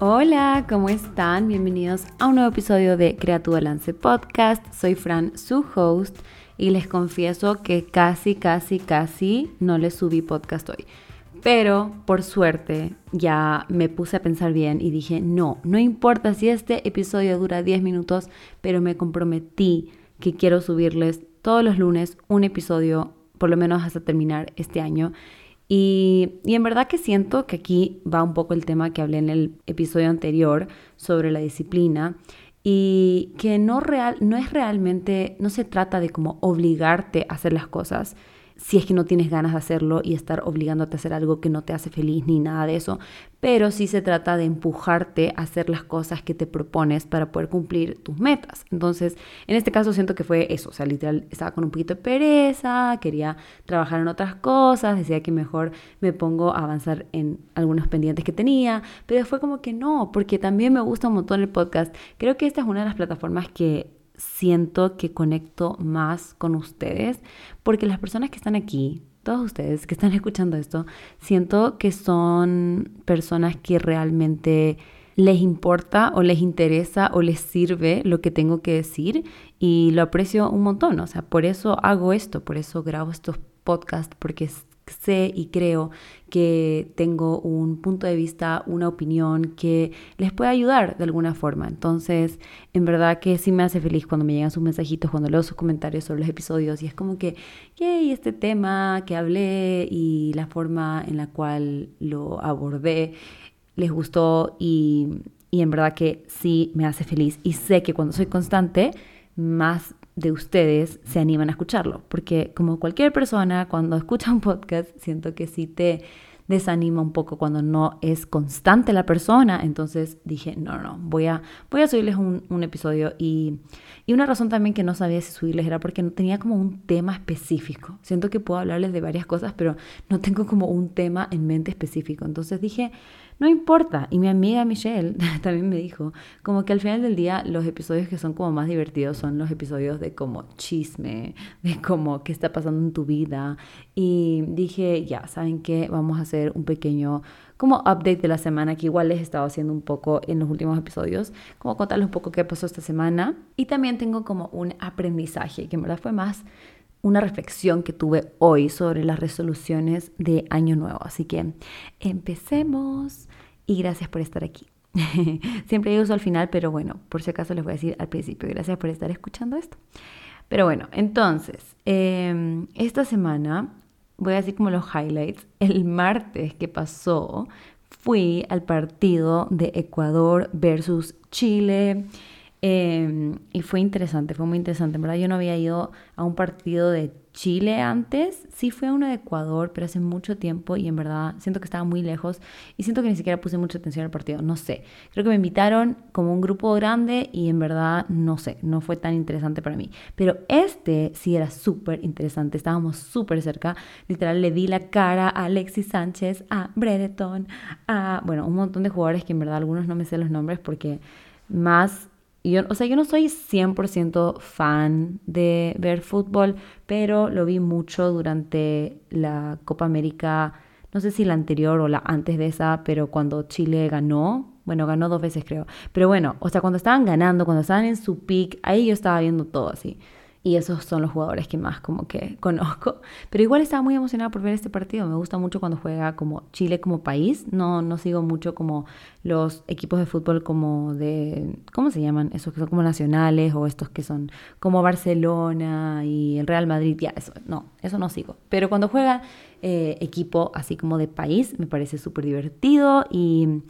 Hola, ¿cómo están? Bienvenidos a un nuevo episodio de Crea tu Balance Podcast. Soy Fran, su host, y les confieso que casi, casi, casi no les subí podcast hoy. Pero por suerte ya me puse a pensar bien y dije, no, no importa si este episodio dura 10 minutos, pero me comprometí que quiero subirles todos los lunes un episodio, por lo menos hasta terminar este año. Y, en verdad que siento que aquí va un poco el tema que hablé en el episodio anterior sobre la disciplina y que no, real, no es realmente, no se trata de como obligarte a hacer las cosas, si es que no tienes ganas de hacerlo y estar obligándote a hacer algo que no te hace feliz ni nada de eso, pero sí se trata de empujarte a hacer las cosas que te propones para poder cumplir tus metas. Entonces, en este caso siento que fue eso, o sea, literal estaba con un poquito de pereza, quería trabajar en otras cosas, decía que mejor me pongo a avanzar en algunos pendientes que tenía, pero fue como que no, porque también me gusta un montón el podcast. Creo que esta es una de las plataformas que siento que conecto más con ustedes, porque las personas que están aquí, todos ustedes que están escuchando esto, siento que son personas que realmente les importa o les interesa o les sirve lo que tengo que decir y lo aprecio un montón, o sea, por eso hago esto, por eso grabo estos podcasts, porque sé y creo que tengo un punto de vista, una opinión que les puede ayudar de alguna forma. Entonces, en verdad que sí me hace feliz cuando me llegan sus mensajitos, cuando leo sus comentarios sobre los episodios y es como que, yay, este tema que hablé y la forma en la cual lo abordé les gustó y, y en verdad que sí me hace feliz y sé que cuando soy constante, más de ustedes se animan a escucharlo, porque como cualquier persona, cuando escucha un podcast, siento que sí te desanima un poco cuando no es constante la persona, entonces dije, no, no, voy a, voy a subirles un, episodio. Y, y, una razón también que no sabía si subirles era porque no tenía como un tema específico, siento que puedo hablarles de varias cosas, pero no tengo como un tema en mente específico, entonces dije, no importa. Y mi amiga Michelle también me dijo, como que al final del día los episodios que son como más divertidos son los episodios de como chisme, de como qué está pasando en tu vida. Y dije, ya, ¿saben qué? Vamos a hacer un pequeño como update de la semana que igual les he estado haciendo un poco en los últimos episodios, como contarles un poco qué pasó esta semana. Y también tengo como un aprendizaje, que en verdad fue más una reflexión que tuve hoy sobre las resoluciones de Año Nuevo. Así que empecemos y gracias por estar aquí. Siempre digo eso al final, pero bueno, por si acaso les voy a decir al principio, gracias por estar escuchando esto. Pero bueno, entonces, em, esta semana voy a decir como los highlights. El martes que pasó fui al partido de Ecuador versus Chile. Em, y fue interesante, fue muy interesante. En verdad yo no había ido a un partido de Chile antes, sí fue a uno de Ecuador, pero hace mucho tiempo y en verdad siento que estaba muy lejos y siento que ni siquiera puse mucha atención al partido, no sé. Creo que me invitaron como un grupo grande y en verdad no sé, no fue tan interesante para mí. Pero este sí era súper interesante, estábamos súper cerca. Literal le di la cara a Alexis Sánchez, a Brereton, a, bueno, un montón de jugadores que en verdad algunos no me sé los nombres porque más yo, o sea, yo no soy 100% fan de ver fútbol, pero lo vi mucho durante la Copa América, no sé si la anterior o la antes de esa, pero cuando Chile ganó, bueno, ganó dos veces creo, pero bueno, o sea, cuando estaban ganando, cuando estaban en su peak, ahí yo estaba viendo todo así y esos son los jugadores que más como que conozco. Pero igual estaba muy emocionada por ver este partido. Me gusta mucho cuando juega como Chile como país. No, no sigo mucho como los equipos de fútbol como de, ¿cómo se llaman? Esos que son como nacionales o estos que son como Barcelona y el Real Madrid. Ya, eso, no, eso no sigo. Pero cuando juega eh, equipo así como de país, me parece súper divertido y...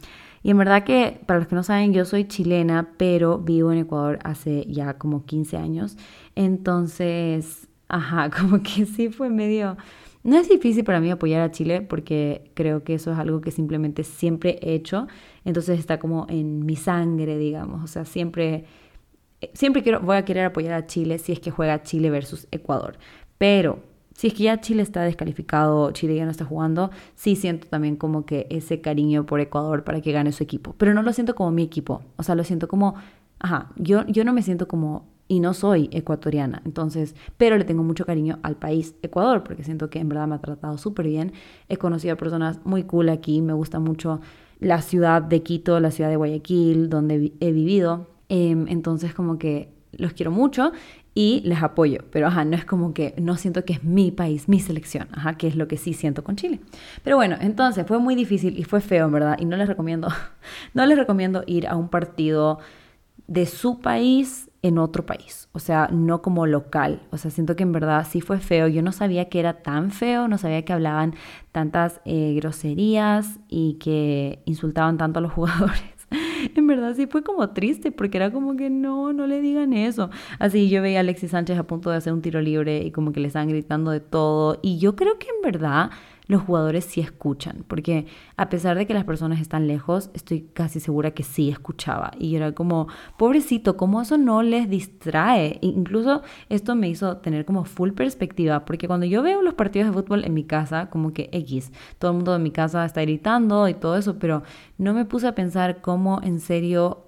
Y en verdad que, para los que no saben, yo soy chilena, pero vivo en Ecuador hace ya como 15 años. Entonces, ajá, como que sí fue medio... No es difícil para mí apoyar a Chile porque creo que eso es algo que simplemente siempre he hecho. Entonces está como en mi sangre, digamos. O sea, siempre, siempre quiero, voy a querer apoyar a Chile si es que juega Chile versus Ecuador. Pero si es que ya Chile está descalificado, Chile ya no está jugando, sí siento también como que ese cariño por Ecuador para que gane su equipo. Pero no lo siento como mi equipo. O sea, lo siento como, ajá, yo, yo no me siento como y no soy ecuatoriana, entonces, pero le tengo mucho cariño al país Ecuador, porque siento que en verdad me ha tratado súper bien. He conocido a personas muy cool aquí, me gusta mucho la ciudad de Quito, la ciudad de Guayaquil, donde he vivido. Em, entonces, como que los quiero mucho y les apoyo, pero ajá, no es como que no siento que es mi país, mi selección, ajá, que es lo que sí siento con Chile. Pero bueno, entonces fue muy difícil y fue feo, verdad, y no les recomiendo, no les recomiendo ir a un partido de su país en otro país, o sea, no como local, o sea, siento que en verdad sí fue feo, yo no sabía que era tan feo, no sabía que hablaban tantas eh, groserías y que insultaban tanto a los jugadores. en verdad sí fue como triste porque era como que no, no le digan eso. Así yo veía a Alexis Sánchez a punto de hacer un tiro libre y como que le estaban gritando de todo y yo creo que en verdad los jugadores sí escuchan, porque a pesar de que las personas están lejos, estoy casi segura que sí escuchaba. Y era como, pobrecito, ¿cómo eso no les distrae? E incluso esto me hizo tener como full perspectiva, porque cuando yo veo los partidos de fútbol en mi casa, como que X, todo el mundo en mi casa está gritando y todo eso, pero no me puse a pensar cómo en serio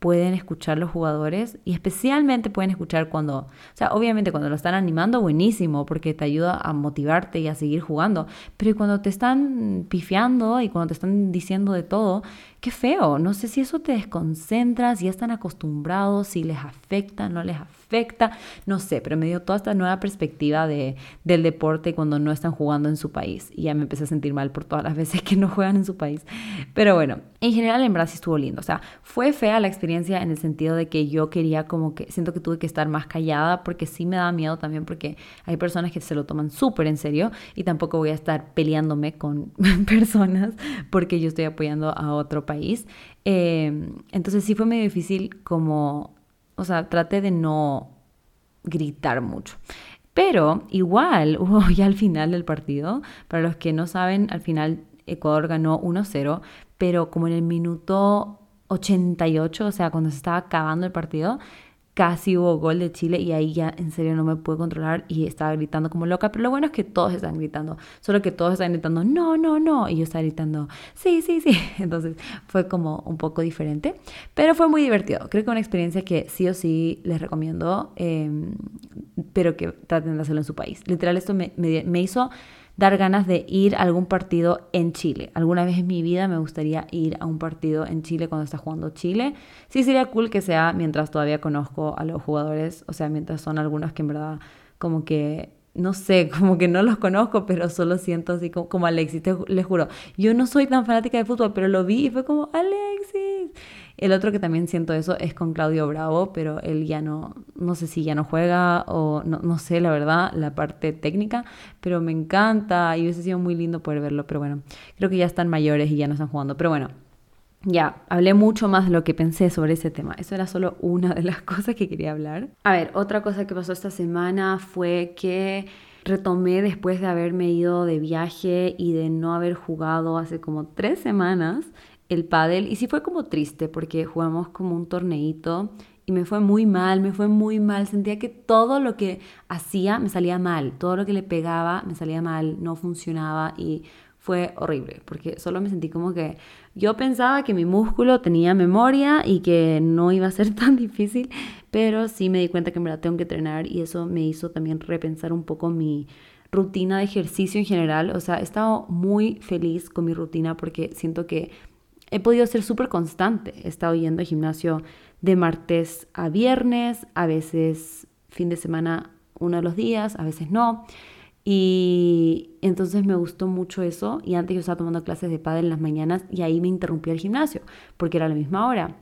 pueden escuchar los jugadores y especialmente pueden escuchar cuando, o sea, obviamente cuando lo están animando, buenísimo, porque te ayuda a motivarte y a seguir jugando, pero cuando te están pifiando y cuando te están diciendo de todo, qué feo, no sé si eso te desconcentra, si ya están acostumbrados, si les afecta, no les afecta, no sé, pero me dio toda esta nueva perspectiva de, del deporte cuando no están jugando en su país y ya me empecé a sentir mal por todas las veces que no juegan en su país. Pero bueno, en general en Brasil estuvo lindo, o sea, fue fea la experiencia en el sentido de que yo quería como que, siento que tuve que estar más callada porque sí me da miedo también porque hay personas que se lo toman súper en serio y tampoco voy a estar peleándome con personas porque yo estoy apoyando a otro país. Em, entonces sí fue medio difícil como, o sea, traté de no gritar mucho. Pero igual hubo ya al final del partido, para los que no saben, al final Ecuador ganó 1-0, pero como en el minuto 88, o sea, cuando se estaba acabando el partido, casi hubo gol de Chile y ahí ya en serio no me pude controlar y estaba gritando como loca, pero lo bueno es que todos están gritando, solo que todos están gritando no, no, no, y yo estaba gritando sí, sí, sí, entonces fue como un poco diferente, pero fue muy divertido, creo que una experiencia que sí o sí les recomiendo, em, pero que traten de hacerlo en su país. Literal, esto me, me, me hizo dar ganas de ir a algún partido en Chile. Alguna vez en mi vida me gustaría ir a un partido en Chile cuando está jugando Chile. Sí sería cool que sea mientras todavía conozco a los jugadores, o sea, mientras son algunos que en verdad como que no sé, como que no los conozco, pero solo siento así como, como Alexis, te, les juro. Yo no soy tan fanática de fútbol, pero lo vi y fue como, Alexis. El otro que también siento eso es con Claudio Bravo, pero él ya no, no sé si ya no juega o no, no sé la verdad, la parte técnica, pero me encanta y hubiese sido muy lindo poder verlo, pero bueno, creo que ya están mayores y ya no están jugando, pero bueno. Ya, hablé mucho más de lo que pensé sobre ese tema. Eso era solo una de las cosas que quería hablar. A ver, otra cosa que pasó esta semana fue que retomé después de haberme ido de viaje y de no haber jugado hace como tres semanas el pádel. Y sí fue como triste porque jugamos como un torneito y me fue muy mal, me fue muy mal, sentía que todo lo que hacía me salía mal, todo lo que le pegaba me salía mal, no funcionaba y fue horrible porque solo me sentí como que yo pensaba que mi músculo tenía memoria y que no iba a ser tan difícil, pero sí me di cuenta que en verdad tengo que entrenar y eso me hizo también repensar un poco mi rutina de ejercicio en general, o sea, he estado muy feliz con mi rutina porque siento que he podido ser súper constante. He estado yendo al gimnasio de martes a viernes, a veces fin de semana uno de los días, a veces no. Y entonces me gustó mucho eso. Y antes yo estaba tomando clases de padre en las mañanas y ahí me interrumpía el gimnasio porque era la misma hora.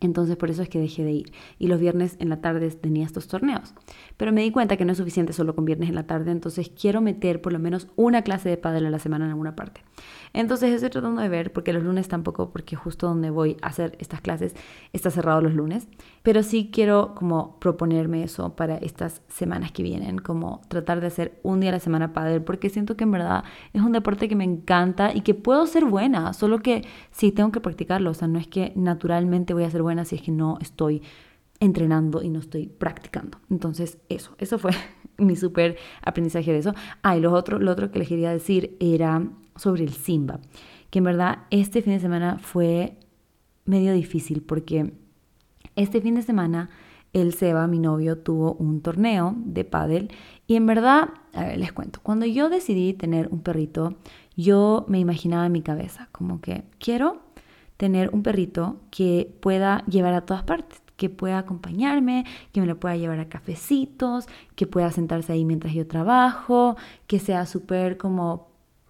Entonces por eso es que dejé de ir. Y los viernes en la tarde tenía estos torneos. Pero me di cuenta que no es suficiente solo con viernes en la tarde, entonces quiero meter por lo menos una clase de pádel a la semana en alguna parte. Entonces estoy tratando de ver, porque los lunes tampoco, porque justo donde voy a hacer estas clases está cerrado los lunes, pero sí quiero como proponerme eso para estas semanas que vienen, como tratar de hacer un día a la semana pádel, porque siento que en verdad es un deporte que me encanta y que puedo ser buena, solo que sí tengo que practicarlo, o sea, no es que naturalmente voy a ser buena si es que no estoy entrenando y no estoy practicando. Entonces, eso, eso fue mi súper aprendizaje de eso. Ah, y lo otro, lo otro que les quería decir era sobre el Simba, que en verdad este fin de semana fue medio difícil porque este fin de semana el Seba, mi novio, tuvo un torneo de pádel y en verdad, a ver, les cuento, cuando yo decidí tener un perrito, yo me imaginaba en mi cabeza como que quiero tener un perrito que pueda llevar a todas partes, que pueda acompañarme, que me lo pueda llevar a cafecitos, que pueda sentarse ahí mientras yo trabajo, que sea súper como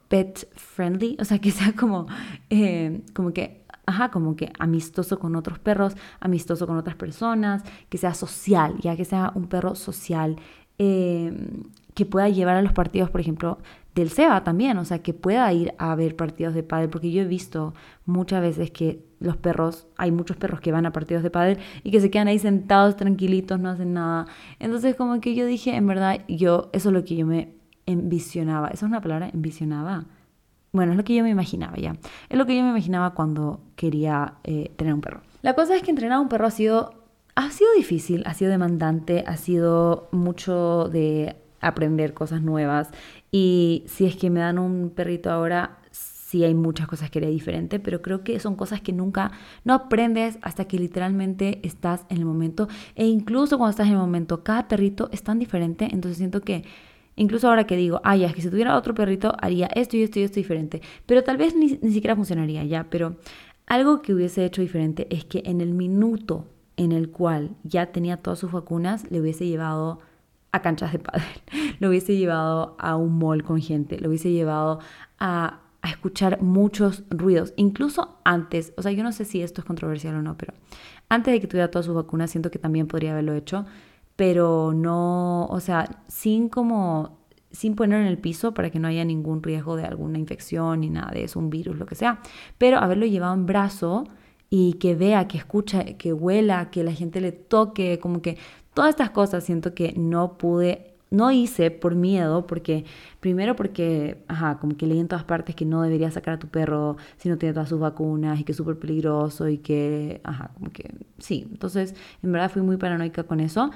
pet friendly, o sea, que sea como, eh, como que ajá, como que amistoso con otros perros, amistoso con otras personas, que sea social, ya que sea un perro social, em, que pueda llevar a los partidos, por ejemplo, del SEBA también, o sea, que pueda ir a ver partidos de pádel, porque yo he visto muchas veces que los perros, hay muchos perros que van a partidos de pádel y que se quedan ahí sentados tranquilitos, no hacen nada. Entonces, como que yo dije, en verdad, yo, eso es lo que yo me envisionaba, ¿eso es una palabra? Envisionaba bueno, es lo que yo me imaginaba ya. Es lo que yo me imaginaba cuando quería eh, tener un perro. La cosa es que entrenar a un perro ha sido, ha sido difícil, ha sido demandante, ha sido mucho de aprender cosas nuevas. Y si es que me dan un perrito ahora, sí hay muchas cosas que haré diferente, pero creo que son cosas que nunca, no aprendes hasta que literalmente estás en el momento. E incluso cuando estás en el momento, cada perrito es tan diferente, entonces siento que Incluso ahora que digo, ay, es que si tuviera otro perrito haría esto y esto y esto diferente. Pero tal vez ni, siquiera funcionaría ya. Pero algo que hubiese hecho diferente es que en el minuto en el cual ya tenía todas sus vacunas, le hubiese llevado a canchas de pádel, lo hubiese llevado a un mall con gente, lo hubiese llevado a, escuchar muchos ruidos, incluso antes, o sea, yo no sé si esto es controversial o no, pero antes de que tuviera todas sus vacunas, siento que también podría haberlo hecho, pero no, o sea, sin como, sin poner en el piso para que no haya ningún riesgo de alguna infección ni nada de eso, un virus, lo que sea, pero haberlo llevado en brazo y que vea, que escucha, que huela, que la gente le toque, como que todas estas cosas siento que no pude, no hice por miedo, porque primero porque, ajá, como que leí en todas partes que no deberías sacar a tu perro si no tiene todas sus vacunas y que es súper peligroso y que, ajá, como que sí, entonces en verdad fui muy paranoica con eso.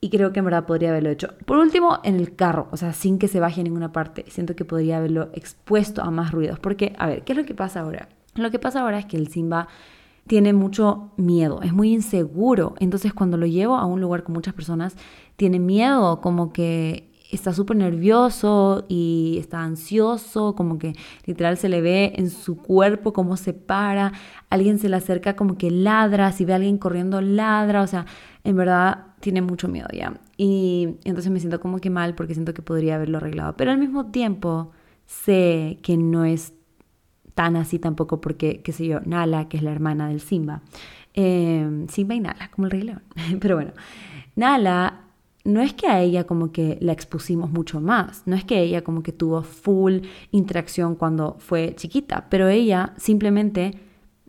Y creo que en verdad podría haberlo hecho. Por último, en el carro, o sea, sin que se baje en ninguna parte. Siento que podría haberlo expuesto a más ruidos. Porque, a ver, ¿qué es lo que pasa ahora? Lo que pasa ahora es que el Simba tiene mucho miedo, es muy inseguro. Entonces, cuando lo llevo a un lugar con muchas personas, tiene miedo, como que está súper nervioso y está ansioso, como que literal se le ve en su cuerpo cómo se para, alguien se le acerca como que ladra, si ve a alguien corriendo ladra, o sea, en verdad tiene mucho miedo ya. Y entonces me siento como que mal porque siento que podría haberlo arreglado. Pero al mismo tiempo sé que no es tan así tampoco porque, qué sé yo, Nala, que es la hermana del Simba. Eh, Simba y Nala, como el Rey León. Pero bueno, Nala no es que a ella como que la expusimos mucho más, no es que ella como que tuvo full interacción cuando fue chiquita, pero ella simplemente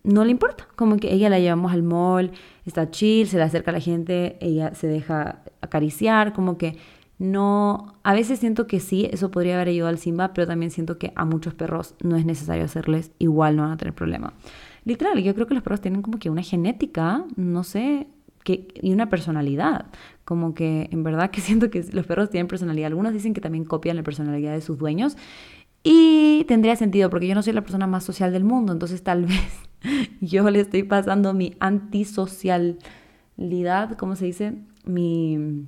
no le importa, como que ella la llevamos al mall, está chill, se le acerca a la gente, ella se deja acariciar, como que no, a veces siento que sí, eso podría haber ayudado al Simba, pero también siento que a muchos perros no es necesario hacerles, igual no van a tener problema. Literal, yo creo que los perros tienen como que una genética, no sé, que, y una personalidad. Como que en verdad que siento que los perros tienen personalidad. Algunos dicen que también copian la personalidad de sus dueños. Y tendría sentido porque yo no soy la persona más social del mundo, entonces tal vez yo le estoy pasando mi antisocialidad, ¿cómo se dice? Mi,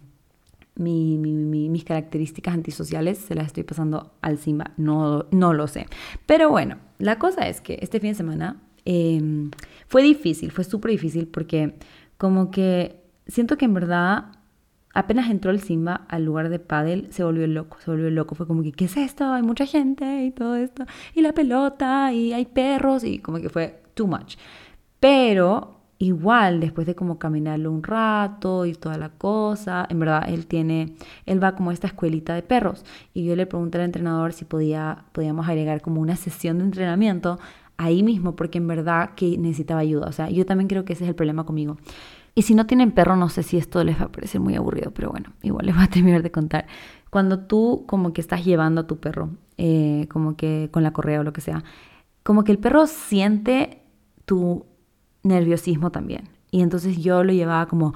mis características antisociales se las estoy pasando al Simba, no, no lo sé. Pero bueno, la cosa es que este fin de semana em, fue difícil, fue súper difícil porque como que siento que en verdad apenas entró el Simba al lugar de pádel, se volvió loco, se volvió loco. Fue como que, ¿qué es esto? Hay mucha gente y todo esto. Y la pelota y hay perros y como que fue too much. Pero igual, después de como caminarlo un rato y toda la cosa, en verdad él tiene, él va como a esta escuelita de perros. Y yo le pregunté al entrenador si podía, podíamos agregar como una sesión de entrenamiento ahí mismo, porque en verdad que necesitaba ayuda. O sea, yo también creo que ese es el problema conmigo y si no tienen perro, no sé si esto les va a parecer muy aburrido, pero bueno, igual les voy a terminar de contar. Cuando tú como que estás llevando a tu perro, eh, como que con la correa o lo que sea, como que el perro siente tu nerviosismo también. Y entonces yo lo llevaba como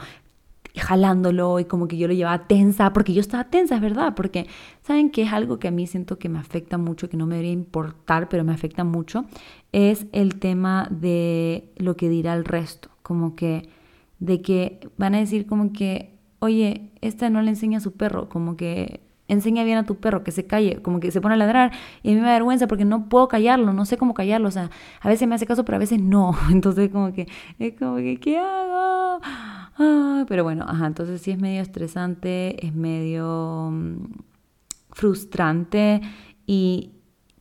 jalándolo y como que yo lo llevaba tensa, porque yo estaba tensa, es verdad, porque saben que es algo que a mí siento que me afecta mucho, que no me debería importar, pero me afecta mucho, es el tema de lo que dirá el resto, como que de que van a decir como que, oye, esta no le enseña a su perro, como que enseña bien a tu perro, que se calle, como que se pone a ladrar y a mí me da vergüenza porque no puedo callarlo, no sé cómo callarlo, o sea, a veces me hace caso, pero a veces no, entonces como que, es como que, ¿qué hago? pero bueno, ajá, entonces sí es medio estresante, es medio mm, frustrante y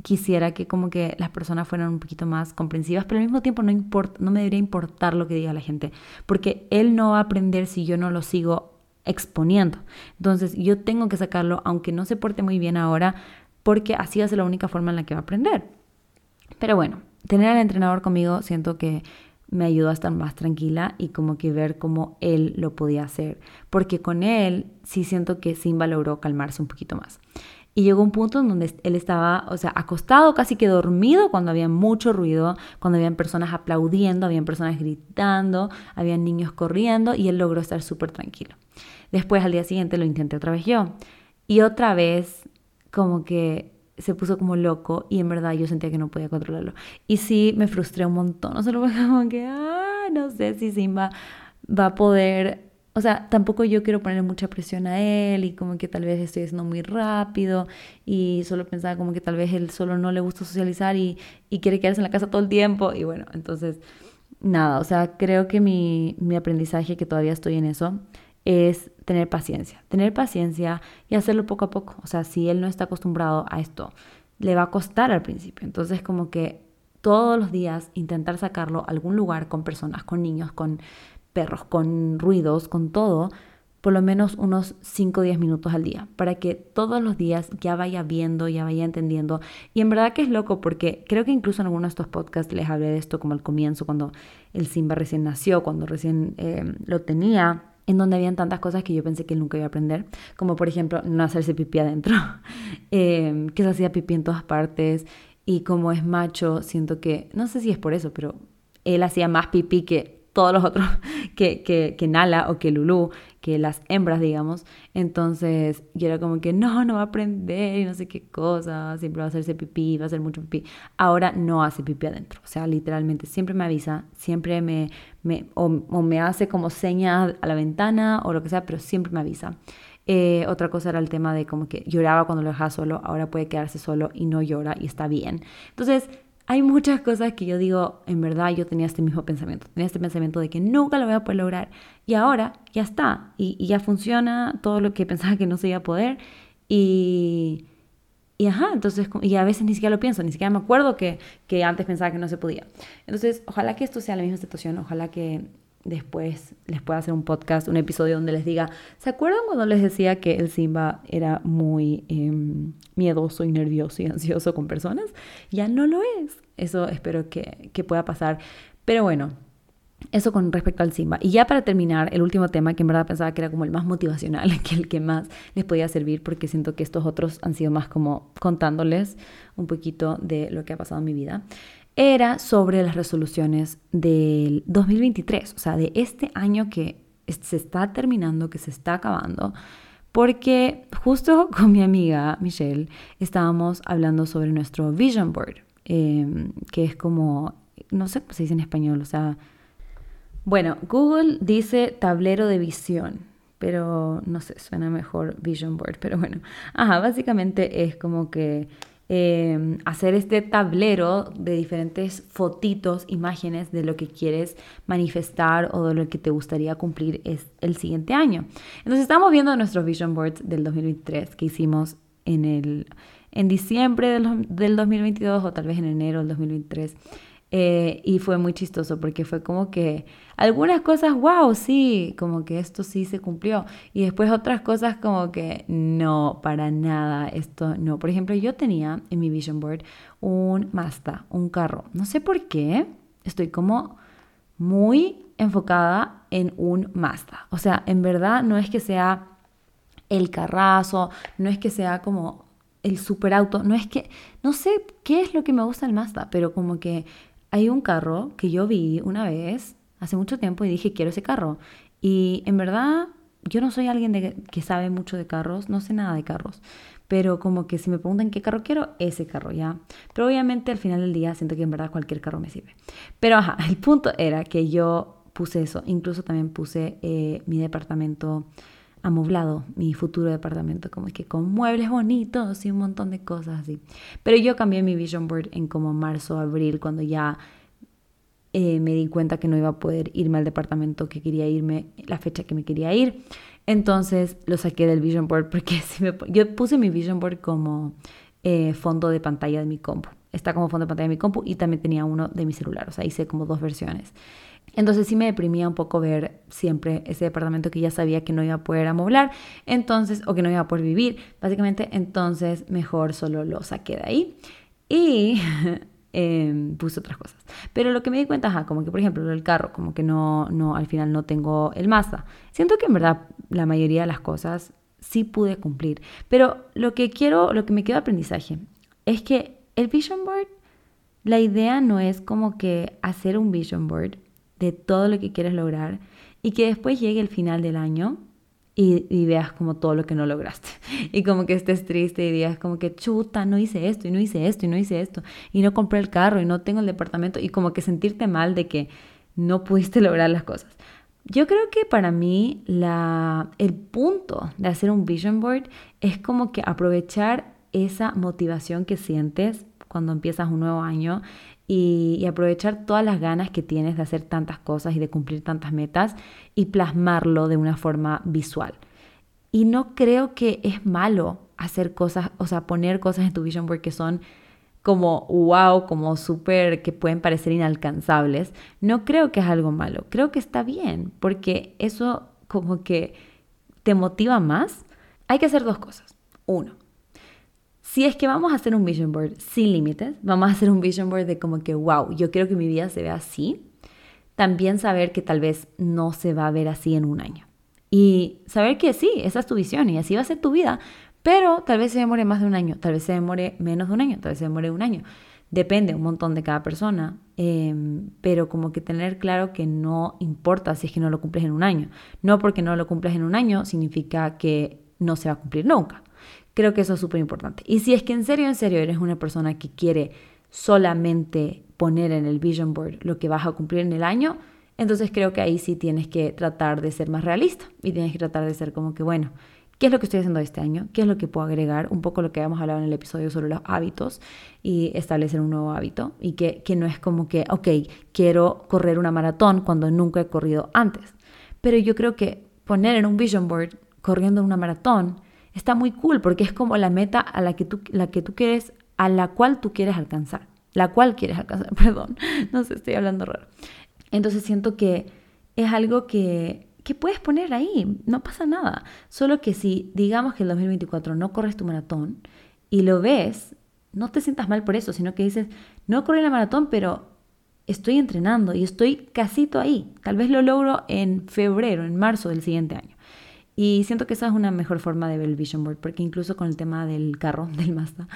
quisiera que como que las personas fueran un poquito más comprensivas, pero al mismo tiempo no, importa, no me debería importar lo que diga la gente, porque él no va a aprender si yo no lo sigo exponiendo. Entonces yo tengo que sacarlo, aunque no se porte muy bien ahora, porque así va a ser la única forma en la que va a aprender. Pero bueno, tener al entrenador conmigo siento que me ayudó a estar más tranquila y como que ver cómo él lo podía hacer. Porque con él sí siento que Simba logró calmarse un poquito más. Y llegó un punto en donde él estaba, o sea, acostado, casi que dormido, cuando había mucho ruido, cuando habían personas aplaudiendo, habían personas gritando, habían niños corriendo y él logró estar súper tranquilo. Después al día siguiente lo intenté otra vez yo. Y otra vez como que se puso como loco y en verdad yo sentía que no podía controlarlo. Y sí, me frustré un montón. O sea, como que, ah, no sé si Simba va a poder... O sea, tampoco yo quiero poner mucha presión a él y como que tal vez estoy haciendo muy rápido y solo pensaba como que tal vez él solo no le gusta socializar y, y quiere quedarse en la casa todo el tiempo. Y bueno, entonces, nada, o sea, creo que mi, mi aprendizaje, que todavía estoy en eso, es tener paciencia, tener paciencia y hacerlo poco a poco. O sea, si él no está acostumbrado a esto, le va a costar al principio. Entonces, como que todos los días intentar sacarlo a algún lugar con personas, con niños, con perros, con ruidos, con todo, por lo menos unos 5 o 10 minutos al día, para que todos los días ya vaya viendo, ya vaya entendiendo. Y en verdad que es loco, porque creo que incluso en algunos de estos podcasts les hablé de esto como al comienzo, cuando el Simba recién nació, cuando recién eh, lo tenía en donde habían tantas cosas que yo pensé que nunca iba a aprender, como por ejemplo no hacerse pipí adentro, em, que se hacía pipí en todas partes, y como es macho, siento que, no sé si es por eso, pero él hacía más pipí que todos los otros que, que, que Nala o que Lulu, que las hembras, digamos. Entonces yo era como que no, no va a aprender y no sé qué cosa, siempre va a hacerse pipí, va a hacer mucho pipí. Ahora no hace pipí adentro, o sea, literalmente siempre me avisa, siempre me, me o, me hace como señas a la ventana o lo que sea, pero siempre me avisa. Eh, otra cosa era el tema de como que lloraba cuando lo dejaba solo, ahora puede quedarse solo y no llora y está bien. Entonces, hay muchas cosas que yo digo, en verdad yo tenía este mismo pensamiento, tenía este pensamiento de que nunca lo voy a poder lograr y ahora ya está y, ya funciona todo lo que pensaba que no se iba a poder y, y ajá, entonces, y a veces ni siquiera lo pienso, ni siquiera me acuerdo que, que antes pensaba que no se podía. Entonces, ojalá que esto sea la misma situación, ojalá que después les pueda hacer un podcast, un episodio donde les diga, ¿se acuerdan cuando les decía que el Simba era muy em, miedoso y nervioso y ansioso con personas? Ya no lo es. Eso espero que, que pueda pasar. Pero bueno, eso con respecto al Simba. Y ya para terminar, el último tema que en verdad pensaba que era como el más motivacional, que el que más les podía servir, porque siento que estos otros han sido más como contándoles un poquito de lo que ha pasado en mi vida, era sobre las resoluciones del 2023, o sea, de este año que se está terminando, que se está acabando, porque justo con mi amiga Michelle estábamos hablando sobre nuestro vision board, em, que es como, no sé cómo se dice en español, o sea, bueno, Google dice tablero de visión, pero no sé, suena mejor vision board, pero bueno, ajá, básicamente es como que Em, hacer este tablero de diferentes fotitos, imágenes de lo que quieres manifestar o de lo que te gustaría cumplir es el siguiente año. Entonces estamos viendo nuestros vision boards del 2023 que hicimos en, el, en diciembre del, del 2022 o tal vez en enero del 2023. Eh, y fue muy chistoso porque fue como que algunas cosas, wow, sí, como que esto sí se cumplió. Y después otras cosas como que no, para nada, esto no. Por ejemplo, yo tenía en mi vision board un Mazda, un carro. No sé por qué, estoy como muy enfocada en un Mazda. O sea, en verdad no es que sea el carrazo, no es que sea como el superauto, no es que, no sé qué es lo que me gusta del Mazda, pero como que hay un carro que yo vi una vez, hace mucho tiempo, y dije, quiero ese carro. Y en verdad, yo no soy alguien de, que sabe mucho de carros, no sé nada de carros. Pero como que si me preguntan qué carro quiero, ese carro ya. Pero obviamente al final del día siento que en verdad cualquier carro me sirve. Pero ajá, el punto era que yo puse eso. Incluso también puse eh, mi departamento amoblado, mi futuro departamento, como que con muebles bonitos y un montón de cosas así. Pero yo cambié mi vision board en como marzo, abril, cuando ya eh, me di cuenta que no iba a poder irme al departamento que quería irme, la fecha que me quería ir. Entonces lo saqué del vision board porque si me, yo puse mi vision board como eh, fondo de pantalla de mi compu. Está como fondo de pantalla de mi compu y también tenía uno de mi celular, o sea, hice como dos versiones. Entonces sí me deprimía un poco ver siempre ese departamento que ya sabía que no iba a poder amoblar, entonces, o que no iba a poder vivir, básicamente, entonces mejor solo lo saqué de ahí y eh, puse otras cosas. Pero lo que me di cuenta, ajá, como que por ejemplo el carro, como que no, no, al final no tengo el Mazda. Siento que en verdad la mayoría de las cosas sí pude cumplir, pero lo que quiero, lo que me queda aprendizaje es que el vision board, la idea no es como que hacer un vision board de todo lo que quieres lograr y que después llegue el final del año y, veas como todo lo que no lograste. Y como que estés triste y digas como que chuta, no hice esto y no hice esto y no hice esto y no compré el carro y no tengo el departamento y como que sentirte mal de que no pudiste lograr las cosas. Yo creo que para mí la, el punto de hacer un vision board es como que aprovechar esa motivación que sientes cuando empiezas un nuevo año y, aprovechar todas las ganas que tienes de hacer tantas cosas y de cumplir tantas metas y plasmarlo de una forma visual. Y no creo que es malo hacer cosas, o sea, poner cosas en tu vision board que son como wow, como súper, que pueden parecer inalcanzables. No creo que es algo malo, creo que está bien, porque eso como que te motiva más. Hay que hacer dos cosas. Uno, si es que vamos a hacer un vision board sin límites, vamos a hacer un vision board de como que, wow, yo quiero que mi vida se vea así, también saber que tal vez no se va a ver así en un año. Y saber que sí, esa es tu visión y así va a ser tu vida, pero tal vez se demore más de un año, tal vez se demore menos de un año, tal vez se demore un año. Depende un montón de cada persona, em, pero como que tener claro que no importa si es que no lo cumples en un año. No porque no lo cumples en un año significa que no se va a cumplir nunca. Creo que eso es súper importante. Y si es que en serio, en serio eres una persona que quiere solamente poner en el vision board lo que vas a cumplir en el año, entonces creo que ahí sí tienes que tratar de ser más realista y tienes que tratar de ser como que, bueno, ¿qué es lo que estoy haciendo este año? ¿Qué es lo que puedo agregar? Un poco lo que habíamos hablado en el episodio sobre los hábitos y establecer un nuevo hábito y que, que no es como que, ok, quiero correr una maratón cuando nunca he corrido antes. Pero yo creo que poner en un vision board corriendo una maratón está muy cool porque es como la meta a la que tú, la que tú quieres, a la cual tú quieres alcanzar, la cual quieres alcanzar, perdón, no sé, estoy hablando raro. Entonces siento que es algo que, que puedes poner ahí, no pasa nada. Solo que si digamos que el 2024 no corres tu maratón y lo ves, no te sientas mal por eso, sino que dices, no corrí la maratón, pero estoy entrenando y estoy casito ahí. Tal vez lo logro en febrero, en marzo del siguiente año. Y siento que esa es una mejor forma de ver el vision board, porque incluso con el tema del carro, del Mazda,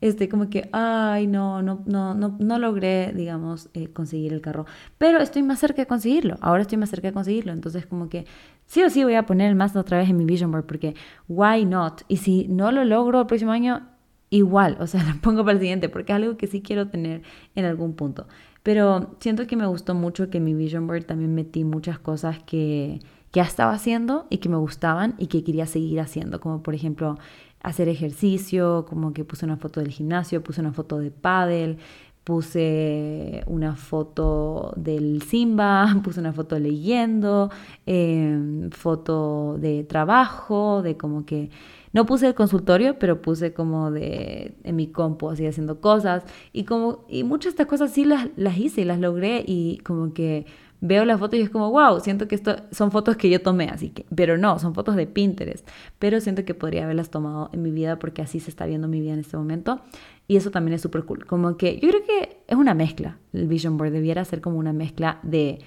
este, como que, ay, no, no, no, no, no logré, digamos, eh, conseguir el carro, pero estoy más cerca de conseguirlo, ahora estoy más cerca de conseguirlo, entonces como que sí o sí voy a poner el Mazda otra vez en mi vision board, porque why not? Y si no lo logro el próximo año, igual, o sea, lo pongo para el siguiente, porque es algo que sí quiero tener en algún punto. Pero siento que me gustó mucho que en mi vision board también metí muchas cosas que que estaba haciendo y que me gustaban y que quería seguir haciendo, como por ejemplo hacer ejercicio, como que puse una foto del gimnasio, puse una foto de pádel, puse una foto del Simba, puse una foto leyendo, em, foto de trabajo, de como que no puse el consultorio, pero puse como de en mi compu así haciendo cosas y como y muchas de estas cosas sí las, las hice y las logré y como que veo la foto y es como, wow, siento que esto son fotos que yo tomé, así que, pero no, son fotos de Pinterest, pero siento que podría haberlas tomado en mi vida porque así se está viendo mi vida en este momento. Y eso también es súper cool, como que yo creo que es una mezcla, el vision board debiera ser como una mezcla de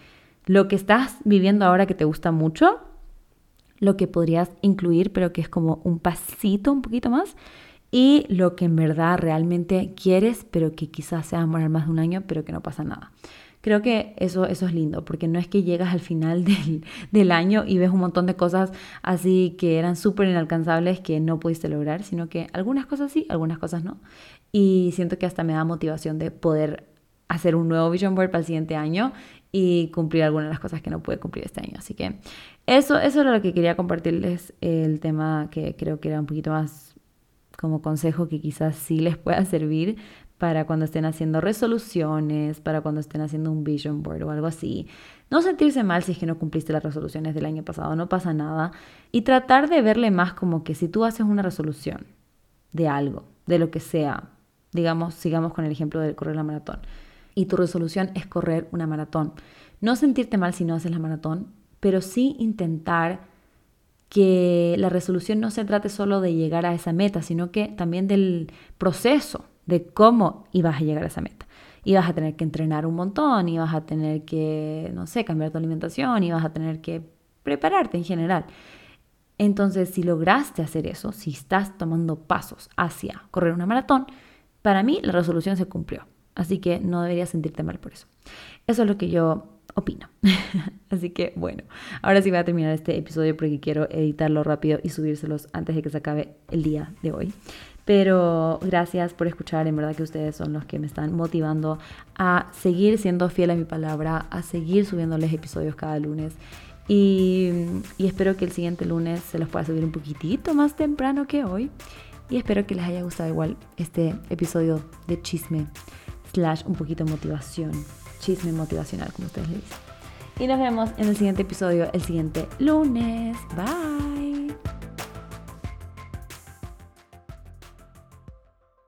lo que estás viviendo ahora que te gusta mucho, lo que podrías incluir, pero que es como un pasito un poquito más, y lo que en verdad realmente quieres, pero que quizás sea demorar más de un año, pero que no pasa nada. Creo que eso, eso es lindo, porque no es que llegas al final del, año y ves un montón de cosas así que eran súper inalcanzables que no pudiste lograr, sino que algunas cosas sí, algunas cosas no. Y siento que hasta me da motivación de poder hacer un nuevo vision board para el siguiente año y cumplir algunas de las cosas que no pude cumplir este año. Así que eso, eso era lo que quería compartirles, el tema que creo que era un poquito más como consejo que quizás sí les pueda servir para cuando estén haciendo resoluciones, para cuando estén haciendo un vision board o algo así. No sentirse mal si es que no cumpliste las resoluciones del año pasado, no pasa nada. Y tratar de verle más como que si tú haces una resolución de algo, de lo que sea, digamos, sigamos con el ejemplo de correr la maratón, y tu resolución es correr una maratón. No sentirte mal si no haces la maratón, pero sí intentar que la resolución no se trate solo de llegar a esa meta, sino que también del proceso de cómo ibas a llegar a esa meta. Ibas a tener que entrenar un montón, ibas a tener que, no sé, cambiar tu alimentación, ibas a tener que prepararte en general. Entonces, si lograste hacer eso, si estás tomando pasos hacia correr una maratón, para mí la resolución se cumplió. Así que no deberías sentirte mal por eso. Eso es lo que yo opino. Así que bueno, ahora sí voy a terminar este episodio porque quiero editarlo rápido y subírselos antes de que se acabe el día de hoy. Pero gracias por escuchar, en verdad que ustedes son los que me están motivando a seguir siendo fiel a mi palabra, a seguir subiéndoles episodios cada lunes. Y, y espero que el siguiente lunes se los pueda subir un poquitito más temprano que hoy. Y espero que les haya gustado igual este episodio de chisme slash un poquito motivación, chisme motivacional como ustedes le dicen. Y nos vemos en el siguiente episodio el siguiente lunes. Bye.